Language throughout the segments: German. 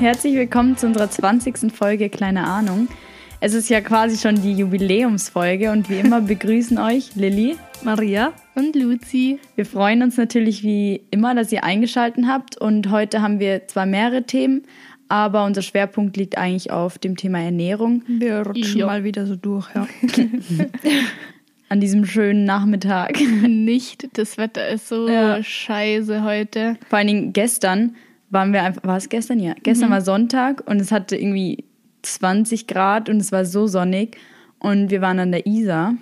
Herzlich willkommen zu unserer 20. Folge Kleine Ahnung. Es ist ja quasi schon die Jubiläumsfolge und wie immer begrüßen euch Lilly, Maria und Luzi. Wir freuen uns natürlich wie immer, dass ihr eingeschaltet habt und heute haben wir zwar mehrere Themen, aber unser Schwerpunkt liegt eigentlich auf dem Thema Ernährung. Wir rutschen jo. mal wieder so durch, ja. An diesem schönen Nachmittag. Nicht, das Wetter ist so ja. scheiße heute. Vor allen Dingen gestern waren wir einfach, war es gestern? Ja, gestern mhm. war Sonntag und es hatte irgendwie 20 Grad und es war so sonnig und wir waren an der Isar.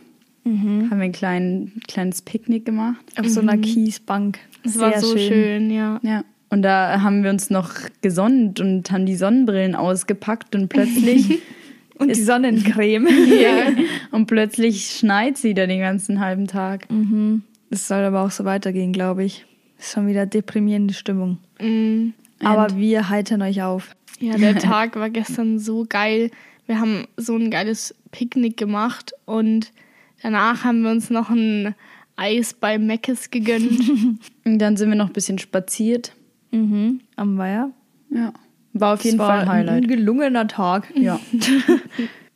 Mhm. Haben wir ein klein, kleines Picknick gemacht. Auf mhm. so einer mhm. Kiesbank. Es war so schön. schön, ja. Ja. Und da haben wir uns noch gesonnt und haben die Sonnenbrillen ausgepackt und plötzlich. und die Sonnencreme. ja. Und plötzlich schneit sie da den ganzen halben Tag. Mhm. Es soll aber auch so weitergehen, glaube ich. Ist schon wieder deprimierende Stimmung. Mhm. Aber wir heitern euch auf. Ja, der Tag war gestern so geil. Wir haben so ein geiles Picknick gemacht und danach haben wir uns noch ein Eis bei Meckes gegönnt. und dann sind wir noch ein bisschen spaziert. Mhm, am Weiher. Ja. War auf jeden Fall ein Highlight. Ein gelungener Tag. Ja.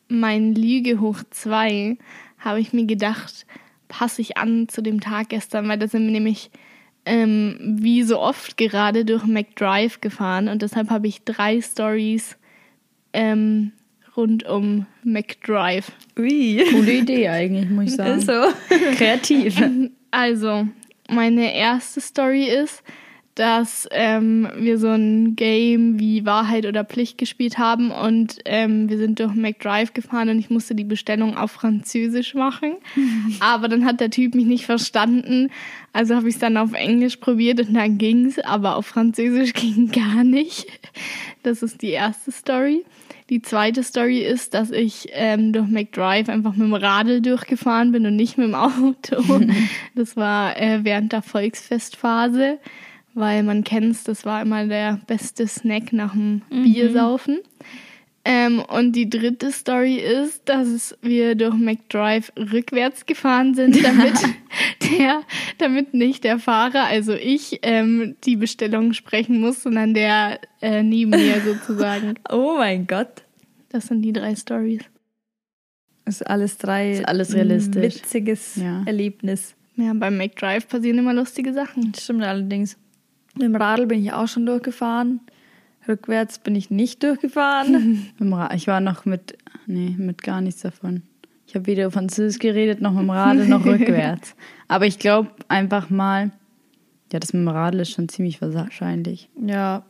mein Lüge hoch 2 habe ich mir gedacht, passe ich an zu dem Tag gestern, weil da sind wir nämlich ähm, wie so oft gerade durch McDrive gefahren und deshalb habe ich drei Stories ähm, rund um McDrive. Ui. Coole Idee eigentlich, muss ich sagen. Ist so. Kreativ. Also, meine erste Story ist, dass ähm, wir so ein Game wie Wahrheit oder Pflicht gespielt haben und ähm, wir sind durch McDrive gefahren und ich musste die Bestellung auf Französisch machen. aber dann hat der Typ mich nicht verstanden, also habe ich es dann auf Englisch probiert und dann ging's, aber auf Französisch ging gar nicht. Das ist die erste Story. Die zweite Story ist, dass ich ähm, durch McDrive einfach mit dem Radl durchgefahren bin und nicht mit dem Auto. das war äh, während der Volksfestphase weil man kennt es, das war immer der beste Snack nach dem mhm. Biersaufen. Ähm, und die dritte Story ist, dass wir durch McDrive rückwärts gefahren sind, damit der, damit nicht der Fahrer, also ich, ähm, die Bestellung sprechen muss, sondern der äh, neben mir sozusagen. Oh mein Gott. Das sind die drei Stories. Ist alles drei. Ist alles realistisch. Witziges ja. Erlebnis. Ja, beim McDrive passieren immer lustige Sachen. Stimmt allerdings. Mit dem Radl bin ich auch schon durchgefahren. Rückwärts bin ich nicht durchgefahren. ich war noch mit, nee, mit gar nichts davon. Ich habe weder Französisch geredet, noch mit dem Radl, noch rückwärts. Aber ich glaube einfach mal, ja, das mit dem Radl ist schon ziemlich wahrscheinlich. Ja,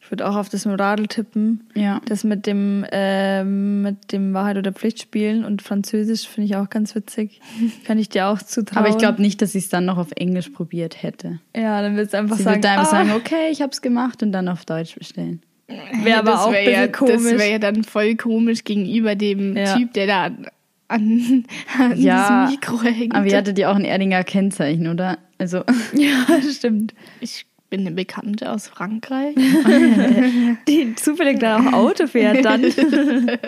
ich würde auch auf das mit Radl tippen. Ja. Das mit dem, äh, mit dem Wahrheit oder Pflicht spielen und Französisch finde ich auch ganz witzig. Kann ich dir auch zutrauen. Aber ich glaube nicht, dass ich es dann noch auf Englisch probiert hätte. Ja, dann würdest du einfach Sie sagen, würde einfach ah. sagen, okay, ich habe es gemacht und dann auf Deutsch bestellen. Wäre aber auch wär ja, komisch. Das wäre ja dann voll komisch gegenüber dem ja. Typ, der da an, an ja, diesem Mikro hängt. Aber ihr hattet ja auch ein Erdinger Kennzeichen, oder? Also. Ja, stimmt. Ich bin eine Bekannte aus Frankreich. die zufällig dann auch Auto fährt dann. nee,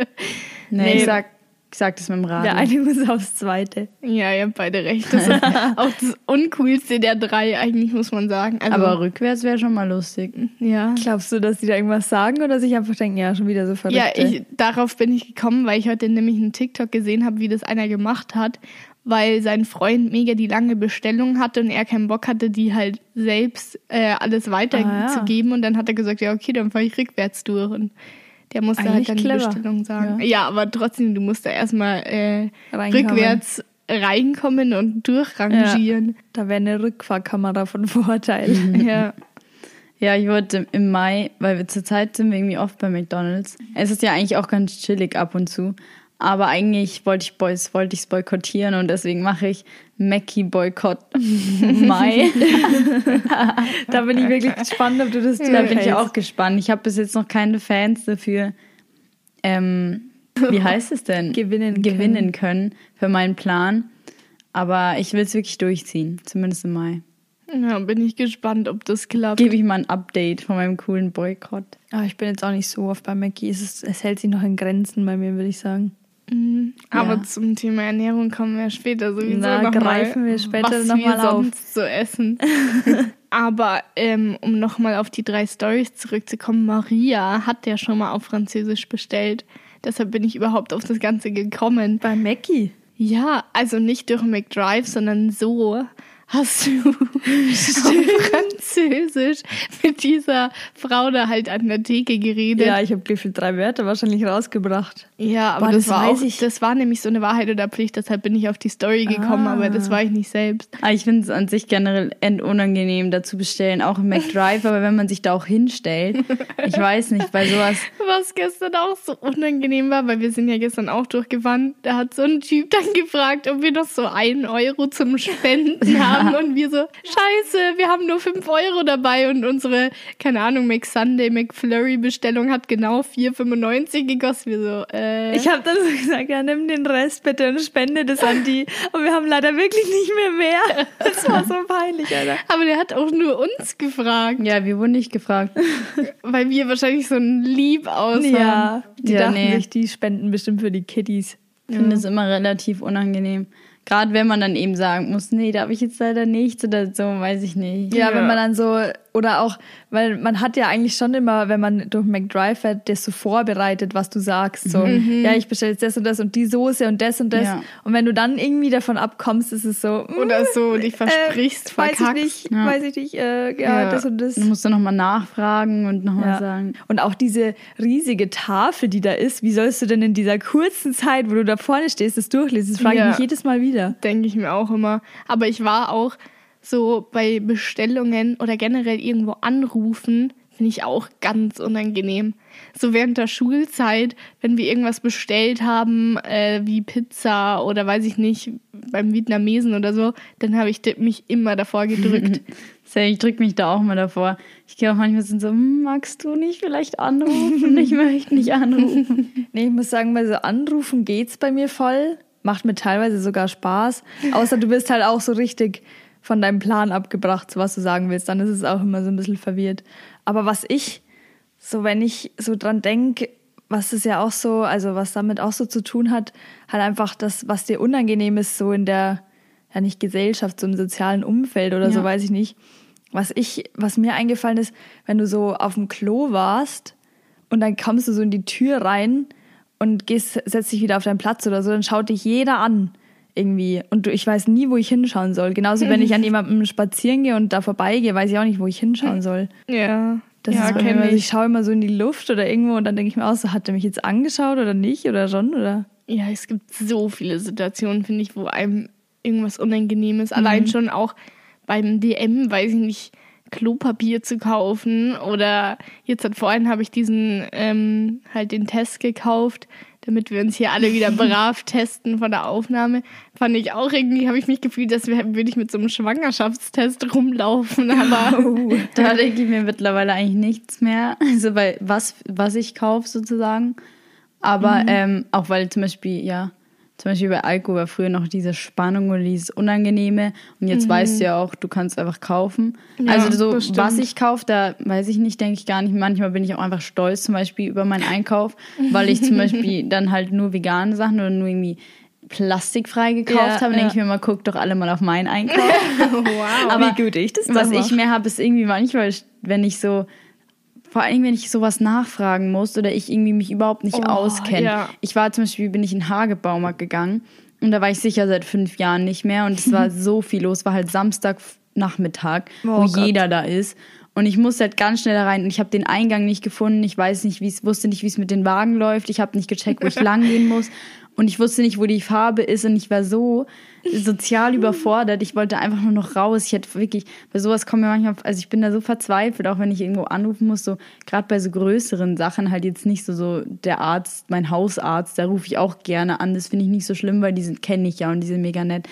nee, ich sag, ich sag das mit dem Rad. Der eine muss aufs Zweite. Ja, ihr habt beide recht. Das ist auch das Uncoolste der drei, eigentlich, muss man sagen. Also, Aber rückwärts wäre schon mal lustig. Ja. Glaubst du, dass die da irgendwas sagen oder sich einfach denken, ja, schon wieder so verrückt? Ja, ich, darauf bin ich gekommen, weil ich heute nämlich einen TikTok gesehen habe, wie das einer gemacht hat weil sein Freund mega die lange Bestellung hatte und er keinen Bock hatte, die halt selbst äh, alles weiterzugeben. Ah, ja. Und dann hat er gesagt, ja, okay, dann fahre ich rückwärts durch. Und der musste Eigentlich halt dann clever. die Bestellung sagen. Ja. ja, aber trotzdem, du musst da erstmal äh, rückwärts reinkommen und durchrangieren. Ja, da wäre eine Rückfahrkamera von Vorteil. ja. Ja, ich wollte im Mai, weil wir zurzeit sind wir irgendwie oft bei McDonalds. Es ist ja eigentlich auch ganz chillig ab und zu. Aber eigentlich wollte ich Boys, wollte ich es boykottieren und deswegen mache ich Mackie Boykott Mai. da bin ich wirklich gespannt, ob du das Da bin ich auch gespannt. Ich habe bis jetzt noch keine Fans dafür. Ähm, wie heißt es denn? Gewinnen, Gewinnen können. können für meinen Plan. Aber ich will es wirklich durchziehen, zumindest im Mai. Ja, bin ich gespannt, ob das klappt. Gebe ich mal ein Update von meinem coolen Boykott. Aber ich bin jetzt auch nicht so oft bei Mackie. Es, ist, es hält sich noch in Grenzen bei mir, würde ich sagen. Mhm. Aber ja. zum Thema Ernährung kommen wir später sowieso Na, noch greifen mal, wir später nochmal auf. sonst zu essen. aber ähm, um nochmal auf die drei Stories zurückzukommen, Maria hat ja schon mal auf Französisch bestellt. Deshalb bin ich überhaupt auf das Ganze gekommen. Bei Mackie? Ja, also nicht durch McDrive, sondern so hast du auf Französisch mit dieser Frau da halt an der Theke geredet. Ja, ich habe gefühlt drei Wörter wahrscheinlich rausgebracht. Ja, aber Boah, das, das war weiß auch, ich. das war nämlich so eine Wahrheit oder Pflicht, deshalb bin ich auf die Story gekommen, Ah. aber das war ich nicht selbst. Aber ich finde es an sich generell unangenehm, da zu bestellen, auch im McDrive, aber wenn man sich da auch hinstellt, ich weiß nicht, bei sowas, Was gestern auch so unangenehm war, weil wir sind ja gestern auch durchgewandt, da hat so ein Typ dann gefragt, ob wir noch so einen Euro zum Spenden haben und wir so, scheiße, wir haben nur fünf Euro dabei und unsere, keine Ahnung, McSunday, McFlurry Bestellung hat genau 4,95 gekostet. Wir so, äh, Ich habe dann so gesagt, ja, nimm den Rest bitte und spende das an die. Und wir haben leider wirklich nicht mehr mehr. Das war so peinlich, Alter. aber der hat auch nur uns gefragt, ja, wir wurden nicht gefragt. weil wir wahrscheinlich so ein Lieb aussahen. Ja, die Ja, dachten nee. sich, die spenden bestimmt für die Kiddies. Ich finde es immer relativ unangenehm. Gerade wenn man dann eben sagen muss, nee, darf ich jetzt leider nicht oder so, weiß ich nicht. Ja, Ja. wenn man dann so, oder auch, weil man hat ja eigentlich schon immer, wenn man durch McDrive fährt, das so vorbereitet, was du sagst. So, ja, ich bestelle jetzt das und das und die Soße und das und das. Ja. Und wenn du dann irgendwie davon abkommst, ist es so, mm, Oder so, dich versprichst, äh, weiß ich verkackst. nicht, Ja. weiß ich nicht, äh, ja, Ja. das und das. Du musst dann nochmal nachfragen und nochmal Ja. sagen. Und auch diese riesige Tafel, die da ist, wie sollst du denn in dieser kurzen Zeit, wo du da vorne stehst, das durchlesen? Das frage ich mich jedes Mal wieder. denke ich mir auch immer. Aber ich war auch so bei Bestellungen oder generell irgendwo anrufen, finde ich auch ganz unangenehm. So während der Schulzeit, wenn wir irgendwas bestellt haben, äh, wie Pizza oder weiß ich nicht, beim Vietnamesen oder so, dann habe ich mich immer davor gedrückt. Ich drücke mich da auch mal davor. Ich gehe auch manchmal so, hm, magst du nicht vielleicht anrufen? Ich möchte nicht anrufen. Nee, ich muss sagen, bei so Anrufen geht's bei mir voll. Macht mir teilweise sogar Spaß. Außer du bist halt auch so richtig von deinem Plan abgebracht, so was du sagen willst. Dann ist es auch immer so ein bisschen verwirrt. Aber was ich, so wenn ich so dran denke, was es ja auch so, also was damit auch so zu tun hat, halt einfach das, was dir unangenehm ist, so in der, ja nicht Gesellschaft, so im sozialen Umfeld oder so, Ja. weiß ich nicht. Was ich, was mir eingefallen ist, wenn du so auf dem Klo warst und dann kommst du so in die Tür rein und gehst, setzt dich wieder auf deinen Platz oder so, dann schaut dich jeder an irgendwie. Und ich weiß nie, wo ich hinschauen soll. Genauso, wenn ich an jemandem spazieren gehe und da vorbeigehe, weiß ich auch nicht, wo ich hinschauen soll. ja, Das ja, ist bei mir ich ich. schaue immer so in die Luft oder irgendwo und dann denke ich mir auch so, hat er mich jetzt angeschaut oder nicht oder schon oder? Ja, es gibt so viele Situationen, finde ich, wo einem irgendwas unangenehm ist. Allein schon auch beim DM, weiß ich nicht, Klopapier zu kaufen oder jetzt hat vorhin habe ich diesen ähm, halt den Test gekauft, damit wir uns hier alle wieder brav testen von der Aufnahme. Fand ich auch irgendwie, habe ich mich gefühlt, dass wir, würde ich mit so einem Schwangerschaftstest rumlaufen, aber Da denke ich mir mittlerweile eigentlich nichts mehr. Also bei was, was ich kaufe sozusagen. Aber ähm, auch weil zum Beispiel, ja, zum Beispiel bei Alkohol war früher noch diese Spannung oder dieses Unangenehme. Und jetzt weißt du ja auch, du kannst einfach kaufen. Ja, also so, was ich kaufe, da weiß ich nicht, denke ich gar nicht. Manchmal bin ich auch einfach stolz zum Beispiel über meinen Einkauf, weil ich zum Beispiel dann halt nur vegane Sachen oder nur irgendwie plastikfrei gekauft Ja, habe. Dann denke ja. ich mir mal, guck doch alle mal auf meinen Einkauf. wow. Aber Wie gut ich das was dann ich mehr habe, ist irgendwie manchmal, wenn ich so, vor allem wenn ich sowas nachfragen muss oder ich irgendwie mich überhaupt nicht Oh, auskenne. ja. Ich war zum Beispiel, bin ich in den Hagebaumarkt gegangen und da war ich sicher seit fünf Jahren nicht mehr und es war so viel los. War halt Samstagnachmittag, Oh wo Gott. jeder da ist. Und ich musste halt ganz schnell da rein und ich habe den Eingang nicht gefunden. Ich weiß nicht, wie es wusste nicht, wie es mit den Wagen läuft. Ich habe nicht gecheckt, wo ich lang gehen muss. Und ich wusste nicht, wo die Farbe ist. Und ich war so sozial überfordert. Ich wollte einfach nur noch raus. Ich hätte wirklich, bei sowas kommen mir manchmal, also ich bin da so verzweifelt, auch wenn ich irgendwo anrufen muss, so gerade bei so größeren Sachen, halt jetzt nicht so, so der Arzt, mein Hausarzt, da rufe ich auch gerne an. Das finde ich nicht so schlimm, weil die sind, kenne ich ja und die sind mega nett.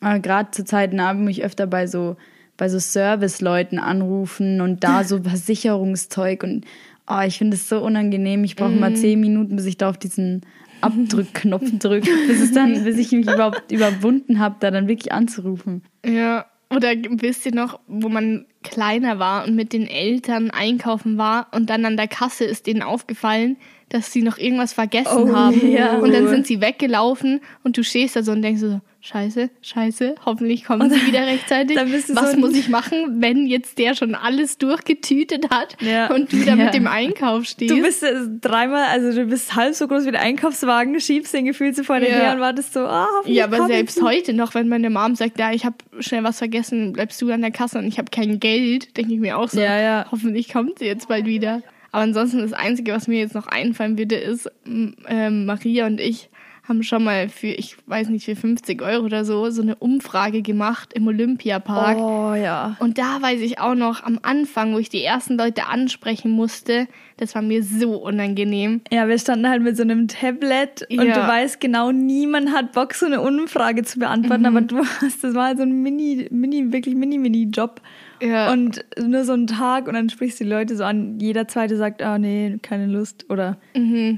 Aber gerade zur Zeit Abend muss ich öfter bei so bei so Serviceleuten anrufen und da so Versicherungszeug und oh, ich finde es so unangenehm. Ich brauche mal zehn Minuten, bis ich da auf diesen Abdrückknopf drücke, bis es dann, bis ich mich überhaupt überwunden habe, da dann wirklich anzurufen. Ja, oder wisst ihr noch, wo man kleiner war und mit den Eltern einkaufen war und dann an der Kasse ist denen aufgefallen, dass sie noch irgendwas vergessen Oh, haben. ja. Und dann sind sie weggelaufen und du stehst da so und denkst so, scheiße, scheiße, hoffentlich kommen sie wieder rechtzeitig. Was so muss ich machen, wenn jetzt der schon alles durchgetütet hat Ja. und du da Ja. mit dem Einkauf stehst? Du bist dreimal, also du bist halb so groß wie der Einkaufswagen, schiebst den gefühlt so vor dir Ja. her und wartest so, ah, hoffentlich ja, aber selbst sie. heute noch, wenn meine Mom sagt, ja, ich habe schnell was vergessen, bleibst du an der Kasse und ich habe kein Geld, denke ich mir auch so, Ja, hoffentlich kommt sie jetzt bald wieder. Aber ansonsten das Einzige, was mir jetzt noch einfallen würde, ist, ähm, Maria und ich haben schon mal für, ich weiß nicht, für 50 Euro oder so, so eine Umfrage gemacht im Olympiapark. Oh ja. Und da weiß ich auch noch am Anfang, wo ich die ersten Leute ansprechen musste, das war mir so unangenehm. Ja, wir standen halt mit so einem Tablet und Ja. du weißt genau, niemand hat Bock, so eine Umfrage zu beantworten, aber du hast, das war halt so ein Mini, Mini, wirklich Mini-Mini-Job. Ja. Und nur so ein Tag und dann sprichst du die Leute so an. Jeder zweite sagt, ah nee, keine Lust. Oder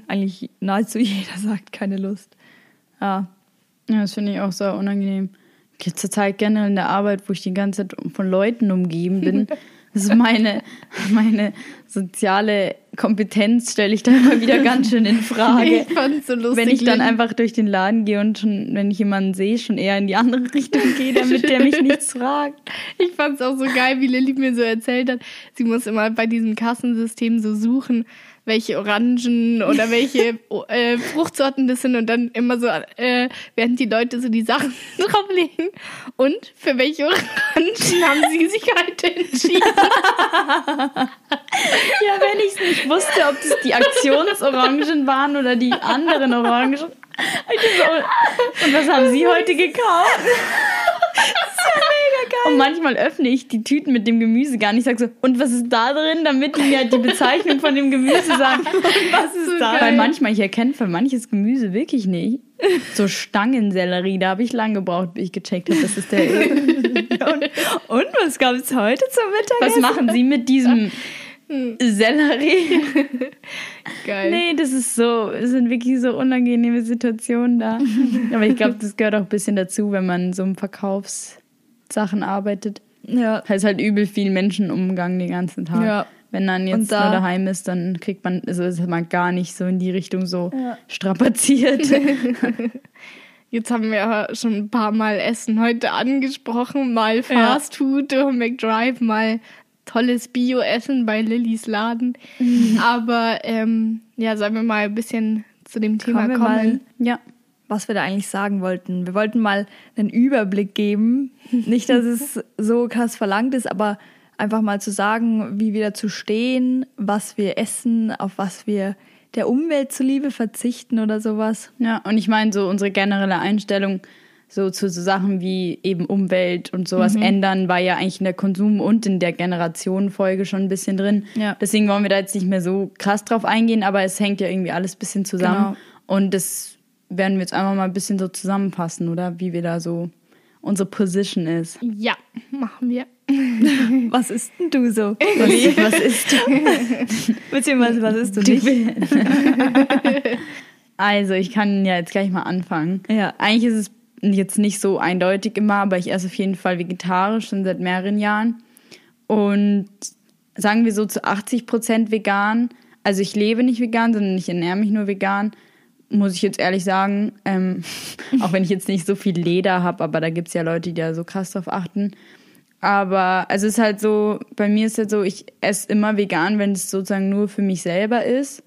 eigentlich nahezu jeder sagt keine Lust. Ja. Ja, das finde ich auch so unangenehm. Ich zur Zeit generell in der Arbeit, wo ich die ganze Zeit von Leuten umgeben bin. Das ist meine, meine soziale Kompetenz, stelle ich da immer wieder ganz schön in Frage. Ich fand's so lustig. Wenn ich dann einfach durch den Laden gehe und schon, wenn ich jemanden sehe, schon eher in die andere Richtung gehe, damit der mich nichts fragt. Ich fand's auch so geil, wie Lilly mir so erzählt hat. Sie muss immer bei diesem Kassensystem so suchen, welche Orangen oder welche äh, Fruchtsorten das sind und dann immer so, äh, während die Leute so die Sachen drauflegen. Und für welche Orangen haben sie sich heute entschieden? Ja, wenn ich es nicht wusste, ob das die Aktionsorangen waren oder die anderen Orangen. Und was haben Sie heute gekauft? Das ist ja mega geil. Und manchmal öffne ich die Tüten mit dem Gemüse gar nicht. Ich sag so, und was ist da drin, damit die mir halt die Bezeichnung von dem Gemüse sagen. Was ist da? Weil manchmal, ich erkenne für manches Gemüse wirklich nicht. So Stangensellerie, da habe ich lang gebraucht, bis ich gecheckt habe, dass es der ist. Und, und was gab es heute zum Was Mittagessen? machen Sie mit diesem Sellerie? Geil. Nee, das ist so, es sind wirklich so unangenehme Situationen da. Aber ich glaube, das gehört auch ein bisschen dazu, wenn man so im Verkaufssachen arbeitet. Ja. Da ist halt übel viel Menschenumgang den ganzen Tag. Ja. Wenn dann jetzt da- nur daheim ist, dann kriegt man, also ist man gar nicht so in die Richtung so Ja. strapaziert. Jetzt haben wir ja schon ein paar Mal Essen heute angesprochen. Mal Fast Food durch McDrive, mal tolles Bio-Essen bei Lillys Laden. Aber ähm, ja, sollen wir mal ein bisschen zu dem Thema Kommen kommen? ja. Was wir da eigentlich sagen wollten. Wir wollten mal einen Überblick geben. Nicht, dass es so krass verlangt ist, aber einfach mal zu sagen, wie wir dazu stehen, was wir essen, auf was wir der Umwelt zuliebe verzichten oder sowas. Ja, und ich meine, so unsere generelle Einstellung so zu so Sachen wie eben Umwelt und sowas ändern, war ja eigentlich in der Konsum- und in der Generationenfolge schon ein bisschen drin. Ja. Deswegen wollen wir da jetzt nicht mehr so krass drauf eingehen, aber es hängt ja irgendwie alles ein bisschen zusammen. Genau. Und das werden wir jetzt einfach mal ein bisschen so zusammenfassen, oder? Wie wir da so unsere Position ist. Ja, machen wir. Was isst denn du so? Was, was ist du? Beziehungsweise, was isst du Du nicht? also, ich kann ja jetzt gleich mal anfangen. Ja. Eigentlich ist es jetzt nicht so eindeutig immer, aber ich esse auf jeden Fall vegetarisch schon seit mehreren Jahren. Und sagen wir so zu 80 Prozent vegan. Also ich lebe nicht vegan, sondern ich ernähre mich nur vegan. Muss ich jetzt ehrlich sagen. Ähm, auch wenn ich jetzt nicht so viel Leder habe, aber da gibt es ja Leute, die da so krass drauf achten. Aber also es ist halt so, bei mir ist es so, ich esse immer vegan, wenn es sozusagen nur für mich selber ist.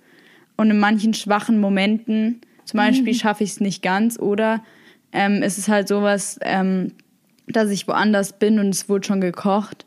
Und in manchen schwachen Momenten, zum Beispiel schaffe ich es nicht ganz oder ähm, es ist halt sowas, ähm, dass ich woanders bin und es wurde schon gekocht.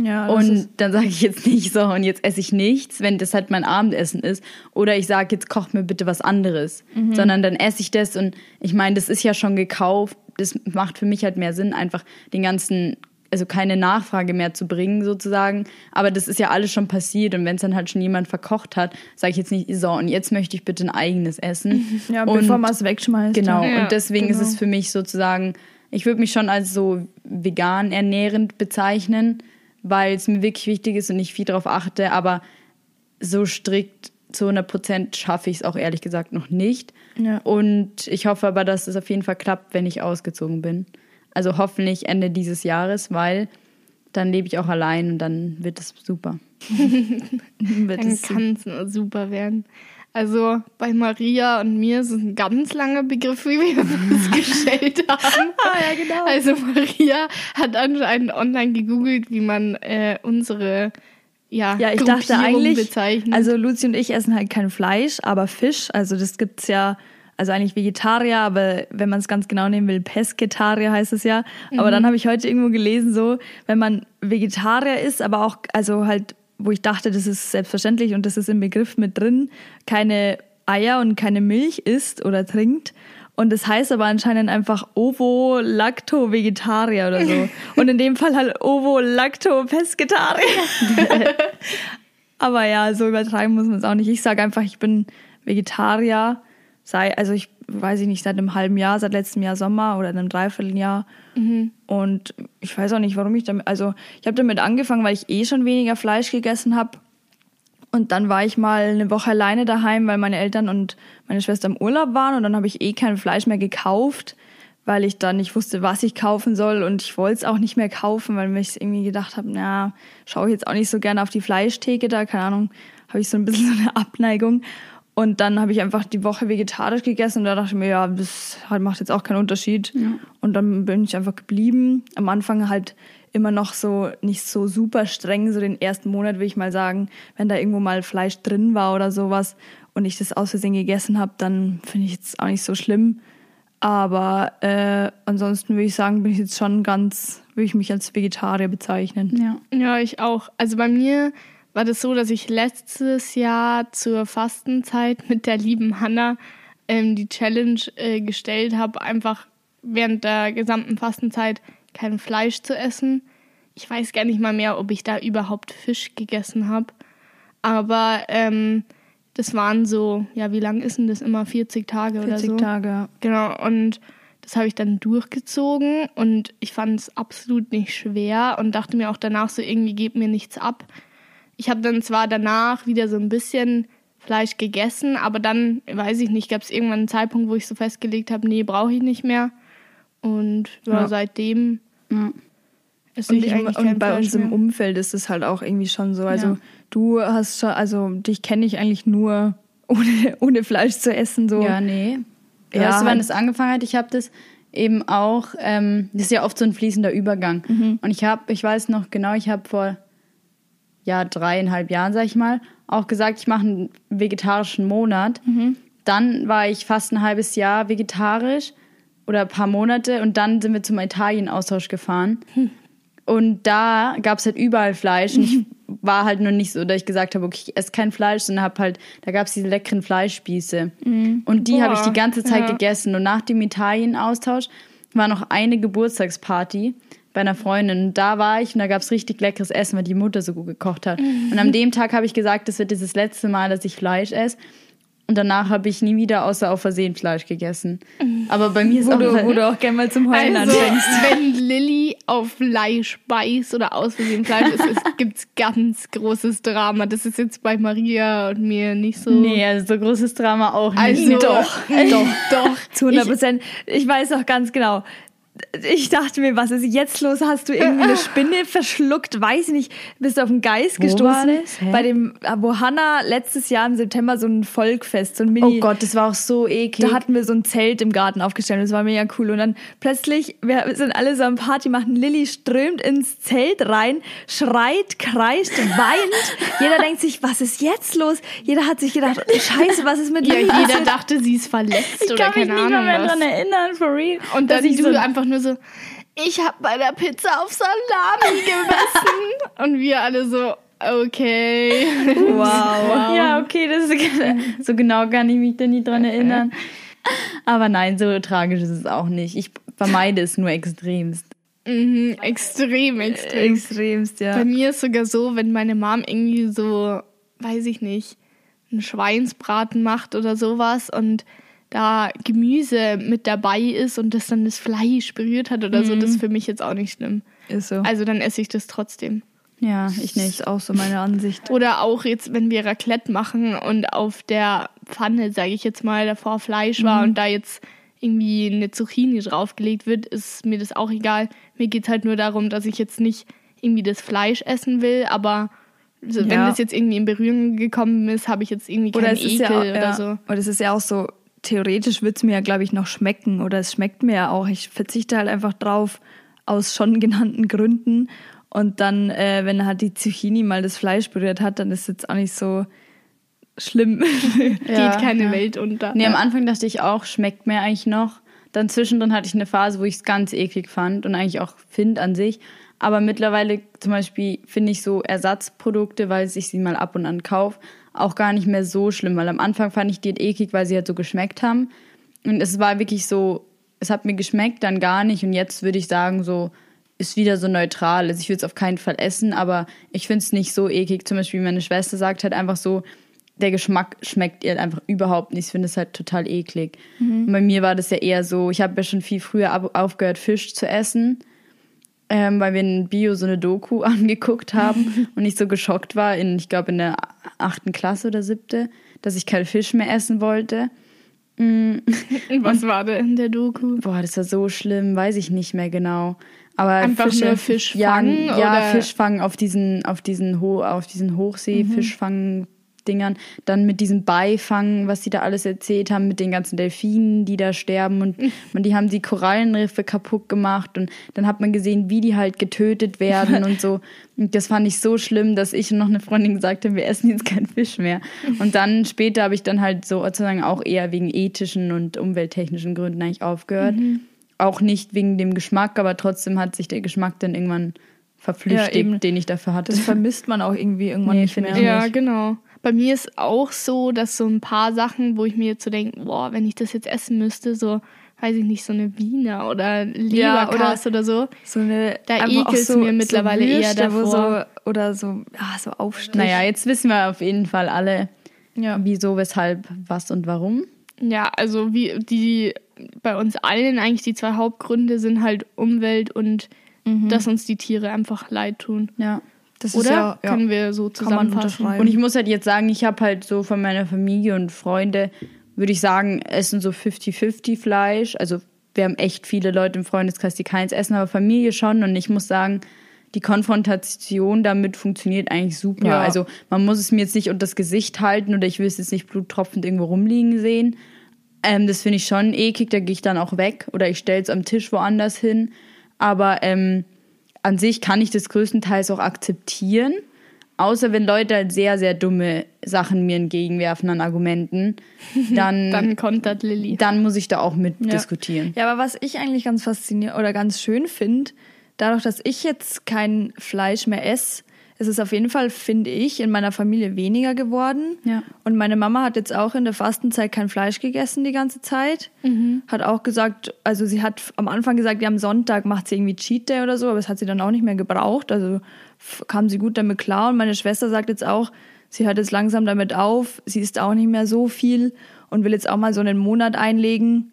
Ja, Und ist, dann sage ich jetzt nicht so, und jetzt esse ich nichts, wenn das halt mein Abendessen ist. Oder ich sage, jetzt kocht mir bitte was anderes. Sondern dann esse ich das und ich meine, das ist ja schon gekauft. Das macht für mich halt mehr Sinn, einfach den ganzen, also keine Nachfrage mehr zu bringen sozusagen. Aber das ist ja alles schon passiert und wenn es dann halt schon jemand verkocht hat, sage ich jetzt nicht, so, und jetzt möchte ich bitte ein eigenes essen. ja, und bevor man es wegschmeißt. Genau, Ja, und deswegen ist genau. es für mich sozusagen, ich würde mich schon als so vegan ernährend bezeichnen, weil es mir wirklich wichtig ist und ich viel darauf achte, aber so strikt zu 100 Prozent schaffe ich es auch ehrlich gesagt noch nicht. Ja. Und ich hoffe aber, dass es auf jeden Fall klappt, wenn ich ausgezogen bin. Also hoffentlich Ende dieses Jahres, weil dann lebe ich auch allein und dann wird es super. Wird Dann kann es nur super werden. Also bei Maria und mir ist es ein ganz langer Begriff, wie wir festgestellt haben. Ah, ja, genau. Also Maria hat anscheinend online gegoogelt, wie man äh, unsere ja, Ja, ich dachte eigentlich, bezeichnet. also Luzi und ich essen halt kein Fleisch, aber Fisch. Also das gibt's ja, also eigentlich Vegetarier, aber wenn man es ganz genau nehmen will, Pesketarier heißt es ja. Aber dann habe ich heute irgendwo gelesen, so, wenn man Vegetarier ist, aber auch, also halt, wo ich dachte, das ist selbstverständlich und das ist im Begriff mit drin, keine Eier und keine Milch isst oder trinkt. Und das heißt aber anscheinend einfach Ovo-Lacto-Vegetarier oder so. Und in dem Fall halt Ovo-Lacto-Pesketarier. Aber ja, so übertreiben muss man es auch nicht. Ich sage einfach, ich bin Vegetarier. Sei, also ich weiß ich nicht, seit einem halben Jahr, seit letztem Jahr Sommer oder einem Dreivierteljahr. Und ich weiß auch nicht, warum ich damit. Also ich habe damit angefangen, weil ich eh schon weniger Fleisch gegessen habe. Und dann war ich mal eine Woche alleine daheim, weil meine Eltern und meine Schwester im Urlaub waren. Und dann habe ich eh kein Fleisch mehr gekauft, weil ich dann nicht wusste, was ich kaufen soll. Und ich wollte es auch nicht mehr kaufen, weil ich irgendwie gedacht habe, na, schaue ich jetzt auch nicht so gerne auf die Fleischtheke da. Keine Ahnung, habe ich so ein bisschen so eine Abneigung. Und dann habe ich einfach die Woche vegetarisch gegessen und da dachte ich mir, ja, das halt macht jetzt auch keinen Unterschied. Und dann bin ich einfach geblieben. Am Anfang halt immer noch so nicht so super streng, so den ersten Monat will ich mal sagen, wenn da irgendwo mal Fleisch drin war oder sowas und ich das aus Versehen gegessen habe, dann finde ich jetzt auch nicht so schlimm. Aber äh, ansonsten würde ich sagen, bin ich jetzt schon ganz, würde ich mich als Vegetarier bezeichnen. Ja. Ja, ich auch. Also bei mir war das so, dass ich letztes Jahr zur Fastenzeit mit der lieben Hanna ähm, die Challenge äh, gestellt habe, einfach während der gesamten Fastenzeit kein Fleisch zu essen. Ich weiß gar nicht mal mehr, ob ich da überhaupt Fisch gegessen habe. Aber ähm, das waren so, ja, wie lang ist denn das immer? 40 Tage oder 40 so? Tage. ja. Genau, und das habe ich dann durchgezogen und ich fand es absolut nicht schwer und dachte mir auch danach so, irgendwie geht mir nichts ab. Ich habe dann zwar danach wieder so ein bisschen Fleisch gegessen, aber dann, weiß ich nicht, gab es irgendwann einen Zeitpunkt, wo ich so festgelegt habe, nee, brauche ich nicht mehr. Und ja, Ja. seitdem Ja. esse Und, ich ich, eigentlich kein und bei Fleisch uns im mehr. Umfeld ist es halt auch irgendwie schon so. Also Ja. du hast schon, also dich kenne ich eigentlich nur ohne, ohne Fleisch zu essen. So. Ja, nee. Ja, weißt du, wann halt- es angefangen hat? Ich habe das eben auch, ähm, das ist ja oft so ein fließender Übergang. Mhm. Und ich habe, ich weiß noch genau, ich habe vor ja, dreieinhalb Jahren, sag ich mal, auch gesagt, ich mache einen vegetarischen Monat. Mhm. Dann war ich fast ein halbes Jahr vegetarisch oder ein paar Monate und dann sind wir zum Italien-Austausch gefahren. Hm. Und da gab es halt überall Fleisch. Und ich war halt nur nicht so, dass ich gesagt habe, okay, ich esse kein Fleisch, sondern hab halt, da gab es diese leckeren Fleischspieße. Und die habe ich die ganze Zeit ja. gegessen. Und nach dem Italien-Austausch war noch eine Geburtstagsparty bei einer Freundin. Und da war ich und da gab es richtig leckeres Essen, weil die Mutter so gut gekocht hat. Und an dem Tag habe ich gesagt, das wird das letzte Mal, dass ich Fleisch esse. Und danach habe ich nie wieder außer auf Versehen Fleisch gegessen. Aber bei mir ist Wo, auch du, wo du auch gerne mal zum Heulen Also, anfängst. wenn Lilly auf Fleisch beißt oder aus Versehen Fleisch isst, es gibt's ganz großes Drama. Das ist jetzt bei Maria und mir nicht so. Nee, also so großes Drama auch nicht. Also, Doch, doch, doch. Zu 100 Prozent. Ich, weiß auch ganz genau. Ich dachte mir, was ist jetzt los? Hast du irgendwie eine Spinne verschluckt? Weiß ich nicht. Bist du auf den Geist Wo gestoßen? Bei dem, wo Hannah letztes Jahr im September so ein Volkfest, so ein Mini. Oh Gott, das war auch so eklig. Da hatten wir so ein Zelt im Garten aufgestellt. Das war mega cool. Und dann plötzlich, wir sind alle so am Party machen. Lilly strömt ins Zelt rein, schreit, kreischt, weint. Jeder denkt sich, was ist jetzt los? Jeder hat sich gedacht, Scheiße, was ist mit Ja, Lilly jeder dachte, sie ist verletzt ich oder kann mich keine nicht Ahnung mehr daran erinnern, for real. Und dass dann ich du so einfach nur so, ich habe bei der Pizza auf Salami gebissen. und wir alle so, okay. Wow. Ja, okay, das ist, so genau kann ich mich da nie dran erinnern. Aber nein, so tragisch ist es auch nicht. Ich vermeide es nur extremst. Mhm, extrem, extrem. Extremst, ja. Bei mir ist sogar so, wenn meine Mom irgendwie so, weiß ich nicht, einen Schweinsbraten macht oder sowas und da Gemüse mit dabei ist und das dann das Fleisch berührt hat oder so, das ist für mich jetzt auch nicht schlimm. Ist so. Also dann esse ich das trotzdem. Ja, ich nicht. ist auch so meine Ansicht. Oder auch jetzt, wenn wir Raclette machen und auf der Pfanne, sage ich jetzt mal, davor Fleisch war und da jetzt irgendwie eine Zucchini draufgelegt wird, ist mir das auch egal. Mir geht's halt nur darum, dass ich jetzt nicht irgendwie das Fleisch essen will, aber Also wenn Ja. das jetzt irgendwie in Berührung gekommen ist, habe ich jetzt irgendwie keinen Oder es Ekel ja, oder ja, so. Oder es ist ja auch so, theoretisch wird es mir ja, glaube ich, noch schmecken. Oder es schmeckt mir ja auch. Ich verzichte halt einfach drauf aus schon genannten Gründen. Und dann, äh, wenn halt die Zucchini mal das Fleisch berührt hat, dann ist es jetzt auch nicht so schlimm. Ja, Geht keine ja. Welt unter. Nee, am Anfang dachte ich auch, schmeckt mir eigentlich noch. Dann zwischendrin hatte ich eine Phase, wo ich es ganz eklig fand und eigentlich auch finde an sich. Aber mittlerweile zum Beispiel finde ich so Ersatzprodukte, weil ich sie mal ab und an kaufe, auch gar nicht mehr so schlimm. Weil am Anfang fand ich die halt eklig, weil sie halt so geschmeckt haben. Und es war wirklich so, es hat mir geschmeckt, dann gar nicht. Und jetzt würde ich sagen, so ist wieder so neutral. Also ich würde es auf keinen Fall essen, aber ich finde es nicht so eklig. Zum Beispiel meine Schwester sagt halt einfach so, der Geschmack schmeckt ihr halt einfach überhaupt nicht. Ich finde es halt total eklig. Und bei mir war das ja eher so, ich habe ja schon viel früher aufgehört, Fisch zu essen, ähm, weil wir in Bio so eine Doku angeguckt haben und ich so geschockt war, in, ich glaube in der achten Klasse oder siebte, dass ich keinen Fisch mehr essen wollte. Was war denn in der Doku? Boah, das war so schlimm, weiß ich nicht mehr genau. Aber Einfach Fische, nur Fisch ja, oder? Fisch fangen auf diesen, auf diesen, Ho auf diesen Hochsee, Mhm. Fischfang-Dingern. Dann mit diesem Beifangen, was sie da alles erzählt haben, mit den ganzen Delfinen, die da sterben. Und, und die haben die Korallenriffe kaputt gemacht. Und dann hat man gesehen, wie die halt getötet werden und so. Und das fand ich so schlimm, dass ich und noch eine Freundin gesagt haben, wir essen jetzt keinen Fisch mehr. Und dann später habe ich dann halt so sozusagen auch eher wegen ethischen und umwelttechnischen Gründen eigentlich aufgehört. Mhm. Auch nicht wegen dem Geschmack, aber trotzdem hat sich der Geschmack dann irgendwann verflüchtigt, Ja, eben. den ich dafür hatte. Das vermisst man auch irgendwie irgendwann Nee, nicht mehr. ich Ja, nicht. genau. Bei mir ist auch so, dass so ein paar Sachen, wo ich mir jetzt so denke, boah, wenn ich das jetzt essen müsste, so, weiß ich nicht, so eine Wiener oder Ja, Leberkas oder, so. So eine, Da einfach auch ekelt's mir mittlerweile eher Würste, wo davor. So, oder so, ah, so Aufstich. naja, jetzt wissen wir auf jeden Fall alle, Ja. wieso, weshalb, was und warum. Ja, also wie die bei uns allen eigentlich die zwei Hauptgründe sind halt Umwelt und dass uns die Tiere einfach leid tun. Ja. Das Oder? ist ja, ja Können wir so zusammenfassen. Und ich muss halt jetzt sagen, ich habe halt so von meiner Familie und Freunde, würde ich sagen, essen so 50-50 Fleisch. Also wir haben echt viele Leute im Freundeskreis, die keins essen, aber Familie schon. Und ich muss sagen, die Konfrontation damit funktioniert eigentlich super. Ja. Also man muss es mir jetzt nicht unter das Gesicht halten oder ich will es jetzt nicht bluttropfend irgendwo rumliegen sehen. Ähm, das finde ich schon eklig, da gehe ich dann auch weg oder ich stelle es am Tisch woanders hin. Aber ähm, an sich kann ich das größtenteils auch akzeptieren. Außer wenn Leute halt sehr, sehr dumme Sachen mir entgegenwerfen an Argumenten, dann, Dann dann, kontert Lilly. muss ich da auch mit diskutieren. Ja, aber was ich eigentlich ganz faszinierend oder ganz schön finde, dadurch, dass ich jetzt kein Fleisch mehr esse, ist es auf jeden Fall, finde ich, in meiner Familie weniger geworden. Ja. Und meine Mama hat jetzt auch in der Fastenzeit kein Fleisch gegessen die ganze Zeit. Hat auch gesagt, also sie hat am Anfang gesagt, ja, am Sonntag macht sie irgendwie Cheat Day oder so, aber das hat sie dann auch nicht mehr gebraucht. Also kam sie gut damit klar. Und meine Schwester sagt jetzt auch, sie hört jetzt langsam damit auf. Sie isst auch nicht mehr so viel und will jetzt auch mal so einen Monat einlegen,